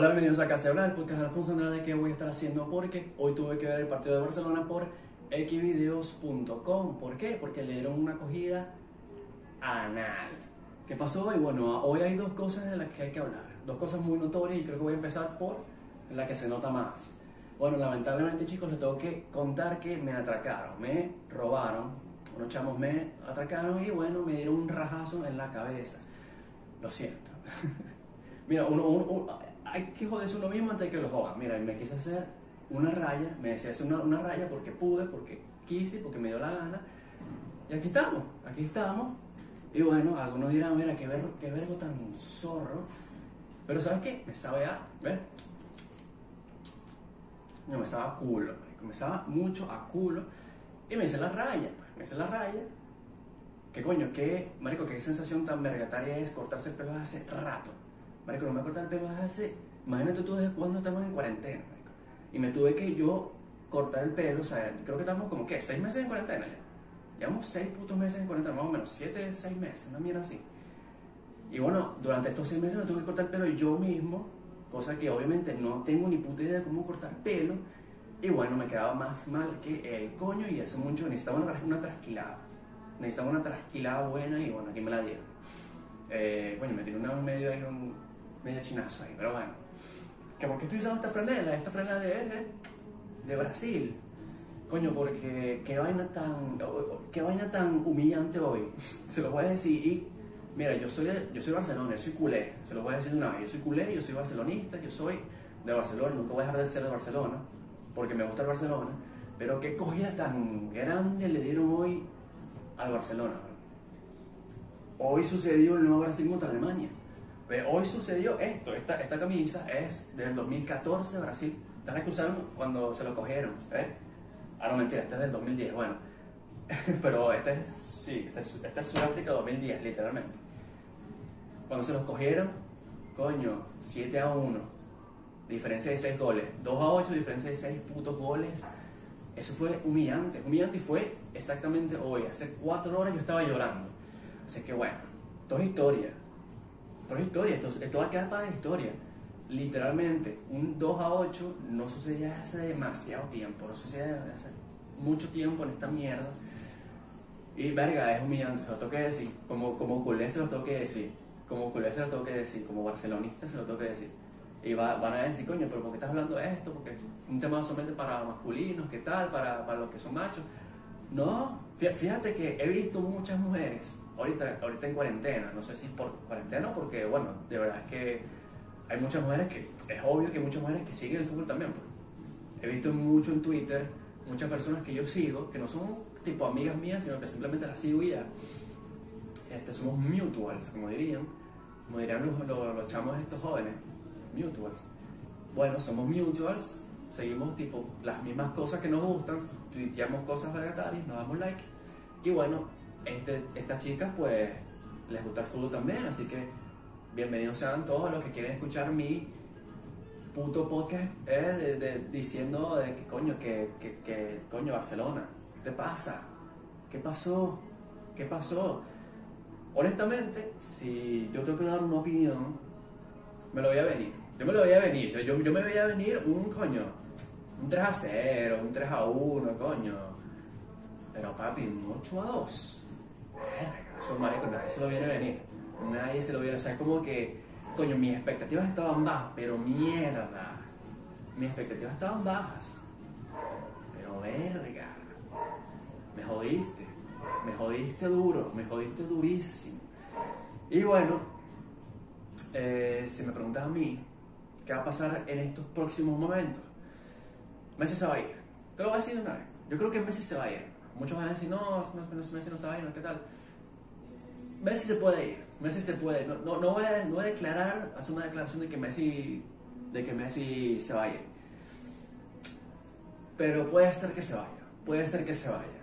Hola, bienvenidos a Casa Hablar, el podcast de Alfonso Andrade que voy a estar haciendo porque hoy tuve que ver el partido de Barcelona por xvideos.com. ¿Por qué? Porque le dieron una acogida anal. ¿Qué pasó hoy? Bueno, hoy hay dos cosas de las que hay que hablar. Dos cosas muy notorias y creo que voy a empezar por la que se nota más. Bueno, lamentablemente chicos, les tengo que contar que me atracaron, me robaron. Unos chamos me atracaron y bueno, me dieron un rajazo en la cabeza. Lo siento. Mira, uno, uno- uno- hay que joderse uno mismo antes de que lo jodan. Mira, me quise hacer una raya, me decía hacer una, una raya porque pude, porque quise, porque me dio la gana. Y aquí estamos, aquí estamos. Y bueno, algunos dirán, mira, qué vergo, qué vergo tan zorro. Pero ¿sabes qué? Me sabe a, ¿ves? No, me sabe a culo, me sabe mucho a culo. Y me hice la raya, pues, me hice la raya. ¿Qué coño? ¿Qué, marico, qué sensación tan vergataria es cortarse el pelo hace rato? Marico, no me el pelo desde hace... Imagínate tú desde cuándo estamos en cuarentena, marico. Y me tuve que yo cortar el pelo, o sea, creo que estamos como, ¿qué? ¿Seis meses en cuarentena ya? Llevamos seis putos meses en cuarentena, más o menos, siete, seis meses, una mierda así. Y bueno, durante estos seis meses me tuve que cortar el pelo yo mismo, cosa que obviamente no tengo ni puta idea de cómo cortar pelo. Y bueno, me quedaba más mal que el coño y eso mucho, necesitaba una, una trasquilada. Necesitaba una trasquilada buena y bueno, aquí me la dieron. Eh, bueno, me tiré una medio ahí, un medio chinazo ahí, pero bueno. ¿Que ¿Por qué estoy usando esta franela? Esta franela de, de Brasil. Coño, porque qué vaina tan, qué vaina tan humillante hoy. Se lo voy a decir. Y mira, yo soy, yo soy Barcelona, yo soy culé. Se lo voy a decir de una vez. Yo soy culé, yo soy barcelonista, yo soy de Barcelona. Nunca voy a dejar de ser de Barcelona, porque me gusta el Barcelona. Pero qué cogida tan grande le dieron hoy al Barcelona. Hoy sucedió el nuevo Brasil contra Alemania. Ve, Hoy sucedió esto, esta, esta camisa es del 2014 Brasil. Están acusando cuando se lo cogieron. ¿eh? Ah, no, mentira, este es del 2010, bueno. Pero este es, sí, este es, este es Sudáfrica 2010, literalmente. Cuando se los cogieron, coño, 7 a 1, diferencia de 6 goles. 2 a 8, diferencia de 6 putos goles. Eso fue humillante, humillante y fue exactamente hoy. Hace 4 horas yo estaba llorando. Así que bueno, todo es Todo es historia, esto, esto va a quedar para la historia. Literalmente, un 2 a 8 no sucedía hace demasiado tiempo, no sucedía hace mucho tiempo en esta mierda. Y verga, es humillante, se lo tengo que decir. Como, como culé se lo tengo que decir. Como culé se lo tengo que decir. Como barcelonista se lo tengo que decir. Y va- van a decir, coño, pero ¿por qué estás hablando de esto? Porque es un tema solamente para masculinos, ¿qué tal? Para, para los que son machos. No, fíjate que he visto muchas mujeres, ahorita, ahorita en cuarentena, no sé si por cuarentena o porque, bueno, de verdad es que hay muchas mujeres que, es obvio que hay muchas mujeres que siguen el fútbol también. pues. He visto mucho en Twitter, muchas personas que yo sigo, que no son tipo amigas mías, sino que simplemente las sigo y ya. Este, somos mutuals, como dirían, como dirían los, los, los chamos estos jóvenes, mutuals. Bueno, somos mutuals, seguimos tipo las mismas cosas que nos gustan, tuiteamos cosas vergatarias, nos damos like. Y bueno, este, estas chicas pues les gusta el fútbol también, así que bienvenidos sean todos los que quieren escuchar mi puto podcast eh, diciendo de que coño, que, que, que, coño, Barcelona, ¿qué te pasa? ¿Qué pasó? ¿Qué pasó? Honestamente, si yo tengo que dar una opinión, me lo voy a venir. Yo me lo voy a venir. O sea, yo, yo me veía venir un coño, un 3 a 0, un 3 a 1, coño. Pero papi, un 8 a 2. Verga, Eso marico, nadie se lo viene a venir. Nadie se lo viene. O sea, es como que, coño, mis expectativas estaban bajas, pero mierda. Mis expectativas estaban bajas. Pero verga. Me jodiste. Me jodiste duro. Me jodiste durísimo. Y bueno, eh, si me preguntas a mí, ¿qué va a pasar en estos próximos momentos? Messi se va a ir. Te lo voy a decir de una vez. Yo creo que Messi se va a ir. Muchos van a decir, no, Messi no se va a ir. ¿qué tal? Messi se puede ir. Messi se puede. No, voy, a, declarar, hacer una declaración de que Messi, de que Messi se va a ir. Pero puede ser que se vaya. Puede ser que se vaya.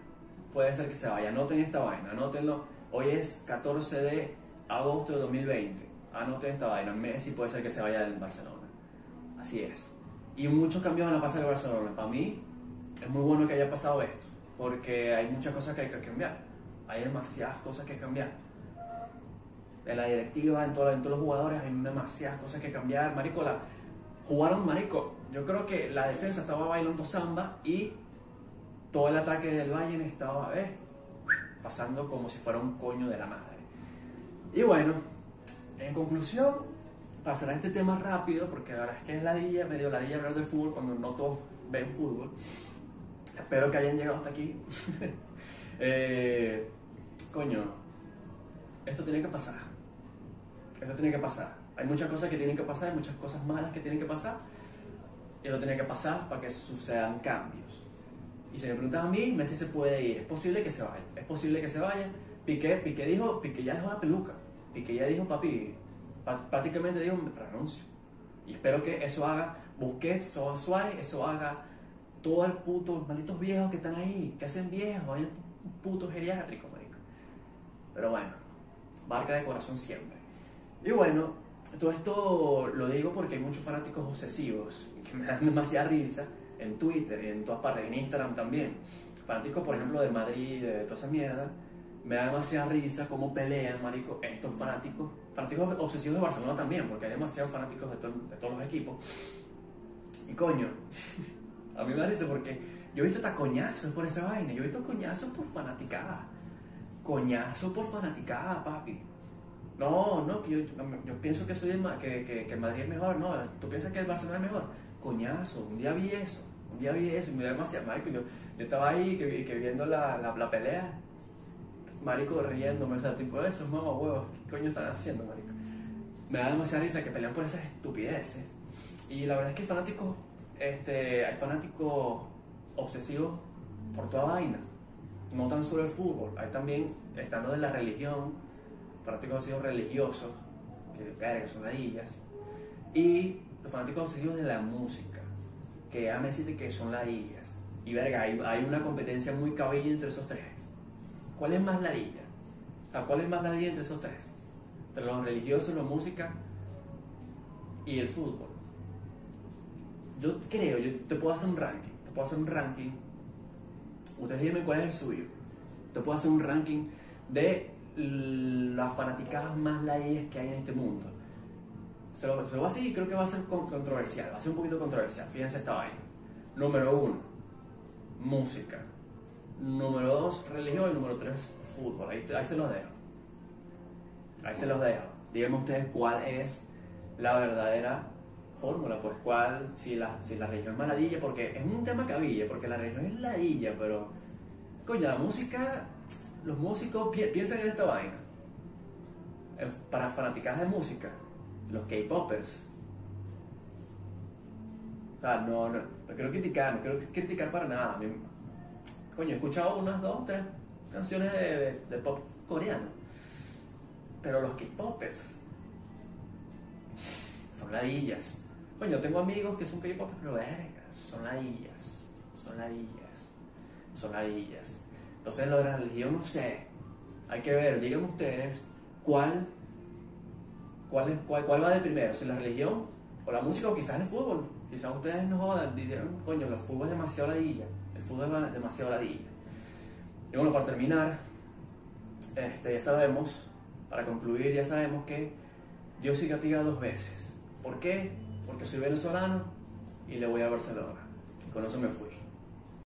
Puede ser que se vaya. Anoten esta vaina, anótenlo. Hoy es 14 de agosto de 2020. Anoten esta vaina. Messi puede ser que se vaya del Barcelona. Así es. Y muchos cambios van a pasar en Barcelona. Para mí es muy bueno que haya pasado esto. Porque hay muchas cosas que hay que cambiar. Hay demasiadas cosas que cambiar. En la directiva, en, toda- en todos los jugadores, hay demasiadas cosas que cambiar. Marico, la- jugaron marico. Yo creo que la defensa estaba bailando samba y todo el ataque del Bayern estaba eh, pasando como si fuera un coño de la madre. Y bueno, en conclusión, pasará este tema rápido porque la verdad es que es ladilla, medio ladilla hablar de fútbol cuando no todos ven fútbol. Espero que hayan llegado hasta aquí. Eh, coño, esto tiene que pasar. Esto tiene que pasar. Hay muchas cosas que tienen que pasar, hay muchas cosas malas que tienen que pasar. Y esto tiene que pasar para que sucedan cambios. Y si me preguntas a mí, Messi se puede ir. Es posible que se vaya. Es posible que se vaya. Piqué, Piqué dijo, Piqué ya dejó la peluca. Piqué ya dijo, papi, prácticamente dijo, me renuncio. Y espero que eso haga Busquets o Suárez, eso haga todo el puto, malditos viejos que están ahí, que hacen viejos, hay un puto geriátrico, marico. Pero bueno, marca de corazón siempre. Y bueno, todo esto lo digo porque hay muchos fanáticos obsesivos que me dan demasiada risa en Twitter y en todas partes, en Instagram también. Fanáticos, por ejemplo, de Madrid, de toda esa mierda, me da demasiada risa cómo pelean, marico, estos fanáticos. Fanáticos obsesivos de Barcelona también, porque hay demasiados fanáticos de, de todos los equipos. Y coño, a mí me da porque yo he visto hasta coñazos por esa vaina. Yo he visto coñazos por fanaticada. Coñazos por fanaticada, papi. No, no, yo, yo pienso que, soy que, que, que, Madrid es mejor. No, tú piensas que el Barcelona es mejor. Coñazo, un día vi eso. Un día vi eso y me da demasiado, marico. Yo, yo estaba ahí que, que viendo la, la, la, pelea. Marico riéndome, o sea, tipo, esos mamá huevos, ¿qué coño están haciendo, marico? Me da demasiada risa que pelean por esas estupideces. Y la verdad es que hay fanáticos, este, hay fanáticos obsesivos por toda vaina. No tan solo el fútbol, hay también, estando de la religión, fanáticos obsesivos religiosos, que, son ladillas. Y los fanáticos obsesivos de la música, que me decirte que son ladillas. Y verga, hay, hay, una competencia muy cabilla entre esos tres. ¿Cuál es más ladilla? O sea, ¿cuál es más ladilla entre esos tres? Entre los religiosos, la música y el fútbol yo creo, yo te puedo hacer un ranking, te puedo hacer un ranking, ustedes díganme cuál es el suyo, te puedo hacer un ranking de las fanaticadas más ladillas que hay en este mundo. Se lo, se voy a decir y creo que va a ser controversial, va a ser un poquito controversial, fíjense esta vaina. Número uno, música. Número dos, religión. Y número tres, fútbol. Ahí, se los dejo. Ahí se los dejo. Díganme ustedes cuál es la verdadera fórmula, pues cuál, si la, si la religión es maladilla, porque es un tema cabilla, porque la religión es ladilla, pero coño, la música, los músicos piensan en esta vaina. Para fanáticas de música, los K-popers. O sea, no, no, no, quiero criticar, no quiero criticar para nada. Coño, he escuchado unas dos, tres canciones de, de pop coreano. Pero los K-popers son ladillas. Yo tengo amigos que son K-pop, pero vergas, son ladillas, son ladillas, son ladillas. Entonces lo de la religión no sé, hay que ver, díganme ustedes cuál, cuál, es, cuál, cuál va de primero, si la religión o la música o quizás el fútbol. Quizás ustedes no jodan, dijeron, coño, el fútbol es demasiado ladilla, el fútbol es demasiado ladilla. Y bueno, para terminar, este, ya sabemos, para concluir, ya sabemos que Dios sí castiga dos veces. ¿Por qué? porque soy venezolano y le voy a Barcelona. Y con eso me fui.